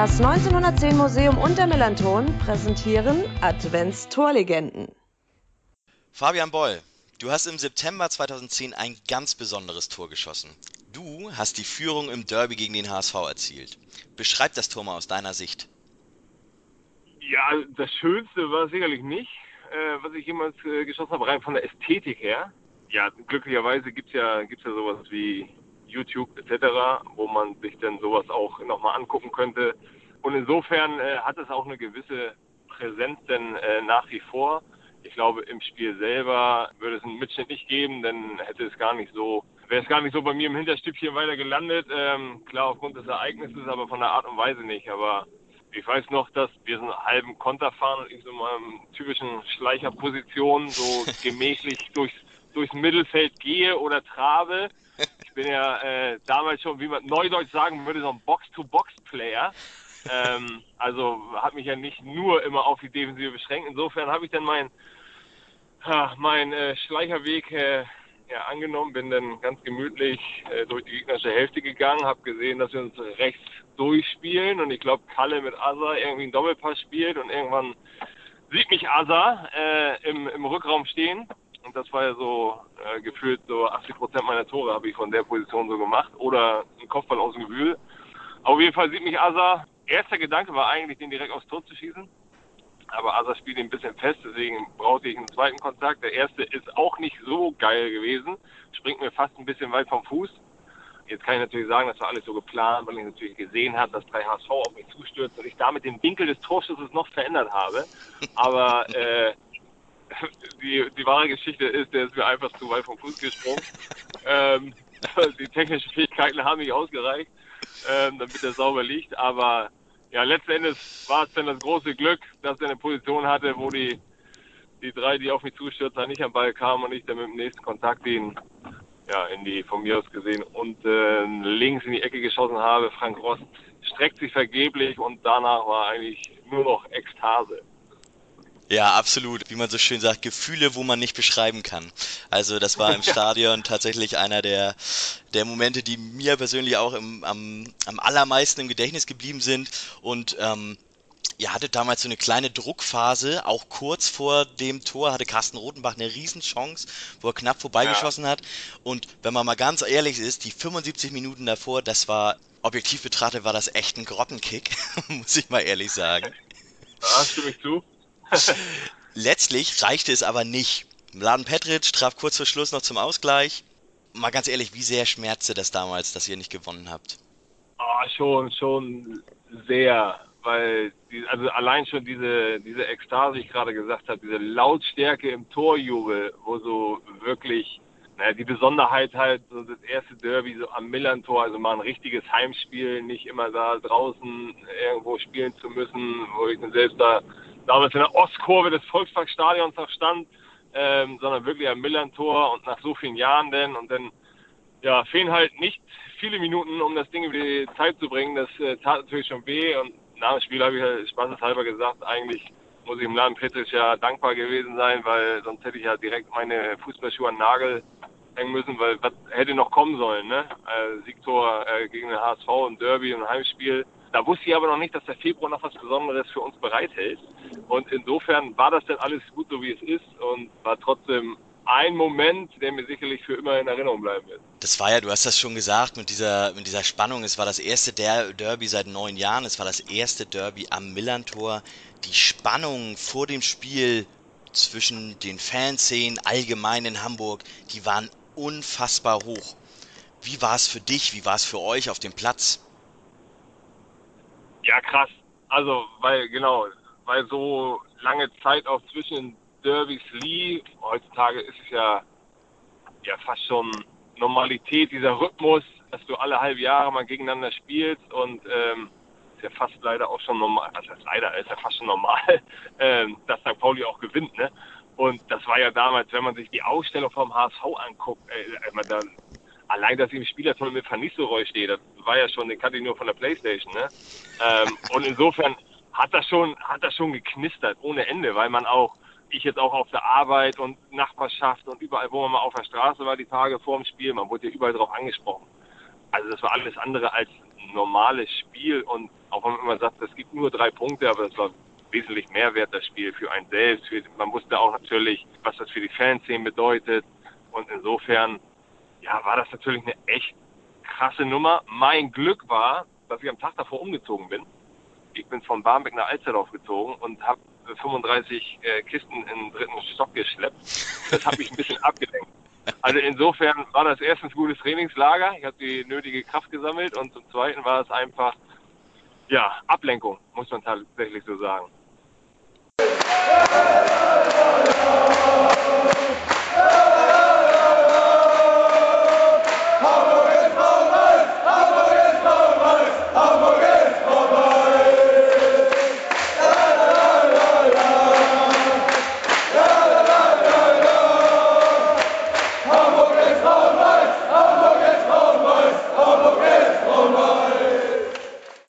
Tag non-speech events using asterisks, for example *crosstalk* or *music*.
Das 1910 Museum und der Melanton präsentieren Adventstorlegenden. Fabian Boll, du hast im September 2010 ein ganz besonderes Tor geschossen. Du hast die Führung im Derby gegen den HSV erzielt. Beschreib das Tor mal aus deiner Sicht. Ja, das Schönste war sicherlich nicht, äh, was ich jemals äh, geschossen habe, rein von der Ästhetik her. Ja, glücklicherweise gibt's ja, gibt's ja sowas wie YouTube etc., wo man sich dann sowas auch nochmal angucken könnte. Und insofern äh, hat es auch eine gewisse Präsenz denn äh, nach wie vor. Ich glaube, im Spiel selber würde es einen Mitschnitt nicht geben, dann hätte es gar nicht so, wäre es gar nicht so bei mir im Hinterstübchen weiter gelandet. Ähm, klar, aufgrund des Ereignisses, aber von der Art und Weise nicht. Aber ich weiß noch, dass wir so einen halben Konter fahren und ich so in meinem typischen Schleicherposition so *laughs* gemächlich durchs, durchs Mittelfeld gehe oder trabe ich bin ja äh, damals schon, wie man neudeutsch sagen würde, so ein Box-to-Box-Player. ähm, also hat mich ja nicht nur immer auf die Defensive beschränkt. Insofern habe ich dann mein, mein äh, Schleicherweg äh, ja, angenommen, bin dann ganz gemütlich äh, durch die gegnerische Hälfte gegangen, habe gesehen, dass wir uns rechts durchspielen und ich glaube, Kalle mit Asa irgendwie einen Doppelpass spielt und irgendwann sieht mich Asa äh, im, im Rückraum stehen und das war ja so äh, gefühlt so 80 Prozent meiner Tore habe ich von der Position so gemacht. Oder ein Kopfball aus dem Gewühl. Auf jeden Fall sieht mich Asa. Erster Gedanke war eigentlich, den direkt aufs Tor zu schießen. Aber Asa spielt ihn ein bisschen fest, deswegen brauchte ich einen zweiten Kontakt. Der erste ist auch nicht so geil gewesen. Springt mir fast ein bisschen weit vom Fuß. Jetzt kann ich natürlich sagen, das war alles so geplant, weil ich natürlich gesehen habe, dass drei HSV auf mich zustürzt und ich damit den Winkel des Torschusses noch verändert habe. Aber äh, die, die wahre Geschichte ist, der ist mir einfach zu weit vom Fuß gesprungen. ähm, *laughs* die technischen Fähigkeiten haben nicht ausgereicht, ähm, damit er sauber liegt. Aber ja, letzten Endes war es dann das große Glück, dass er eine Position hatte, wo die, die drei, die auf mich zustürzen, nicht am Ball kamen und ich dann mit dem nächsten Kontakt ihn ja, in die, von mir aus gesehen, und äh, links in die Ecke geschossen habe. Frank Rost streckt sich vergeblich und danach war eigentlich nur noch Ekstase. Ja, absolut. Wie man so schön sagt, Gefühle, wo man nicht beschreiben kann. Also das war im *laughs* Stadion tatsächlich einer der, der Momente, die mir persönlich auch im, am, am allermeisten im Gedächtnis geblieben sind. Und ähm, Ihr hattet damals so eine kleine Druckphase, auch kurz vor dem Tor hatte Carsten Rotenbach eine Riesenchance, wo er knapp vorbeigeschossen ja. hat. Und wenn man mal ganz ehrlich ist, die 75 Minuten davor, das war, objektiv betrachtet, war das echt ein Grottenkick, *laughs* muss ich mal ehrlich sagen. Ja, stimme ich zu. Letztlich reichte es aber nicht. Mladen Petric traf kurz vor Schluss noch zum Ausgleich. Mal ganz ehrlich, wie sehr schmerzte das damals, dass ihr nicht gewonnen habt? Oh, schon, schon sehr, weil die, also allein schon diese diese Ekstase, ich gerade gesagt habe, diese Lautstärke im Torjubel, wo so wirklich naja, die Besonderheit halt, so das erste Derby so am Millern-Tor, also mal ein richtiges Heimspiel, nicht immer da draußen irgendwo spielen zu müssen, wo ich dann selbst da damals in der Ostkurve des Volksparkstadions noch stand, ähm, sondern wirklich am Millern-Tor und nach so vielen Jahren denn und dann ja, fehlen halt nicht viele Minuten, um das Ding über die Zeit zu bringen. Das äh, tat natürlich schon weh und nach dem Spiel habe ich halt spaßeshalber gesagt, eigentlich muss ich im Laden Petric ja dankbar gewesen sein, weil sonst hätte ich ja direkt meine Fußballschuhe an den Nagel hängen müssen, weil was hätte noch kommen sollen, ne? Äh, Siegtor äh, gegen den HSV im Derby und Heimspiel. Da wusste ich aber noch nicht, dass der Februar noch was Besonderes für uns bereithält. Und insofern war das dann alles gut, so wie es ist und war trotzdem ein Moment, der mir sicherlich für immer in Erinnerung bleiben wird. Das war ja, du hast das schon gesagt, mit dieser, mit dieser Spannung. Es war das erste Der Derby seit neun Jahren. Es war das erste Derby am Millantor. Die Spannung vor dem Spiel zwischen den Fanszenen allgemein in Hamburg, die waren unfassbar hoch. Wie war es für dich? Wie war es für euch auf dem Platz? Ja, krass. Also, weil, genau, weil so lange Zeit auch zwischen Derbys lief. Heutzutage ist es ja, ja fast schon Normalität, dieser Rhythmus, dass du alle halbe Jahre mal gegeneinander spielst und ähm, ist ja fast leider auch schon normal, also leider ist ja fast schon normal, *laughs* ähm, dass St. Pauli auch gewinnt, ne? Und das war ja damals, wenn man sich die Ausstellung vom HSV anguckt, äh, da, allein, dass ich im Spielertunnel mit Van Nistelrooy stehe, das war ja schon, den kannte ich nur von der Playstation, ne? Ähm, *laughs* und insofern hat das schon, hat das schon geknistert ohne Ende, weil man auch, ich jetzt auch auf der Arbeit und Nachbarschaft und überall, wo man mal auf der Straße war, die Tage vor dem Spiel, man wurde ja überall drauf angesprochen. Also das war alles andere als ein normales Spiel und auch wenn man immer sagt, es gibt nur drei Punkte, aber es war wesentlich mehr wert, das Spiel für einen selbst. Für, man wusste auch natürlich, was das für die Fanszenen bedeutet und insofern ja, war das natürlich eine echt krasse Nummer. Mein Glück war, dass ich am Tag davor umgezogen bin. Ich bin von Barmbek nach Alsterdorf gezogen und habe 35 äh, Kisten in den dritten Stock geschleppt. Das hat mich ein bisschen abgelenkt. Also insofern war das erstens gutes Trainingslager. Ich habe die nötige Kraft gesammelt und zum Zweiten war es einfach, ja, Ablenkung, muss man tatsächlich so sagen.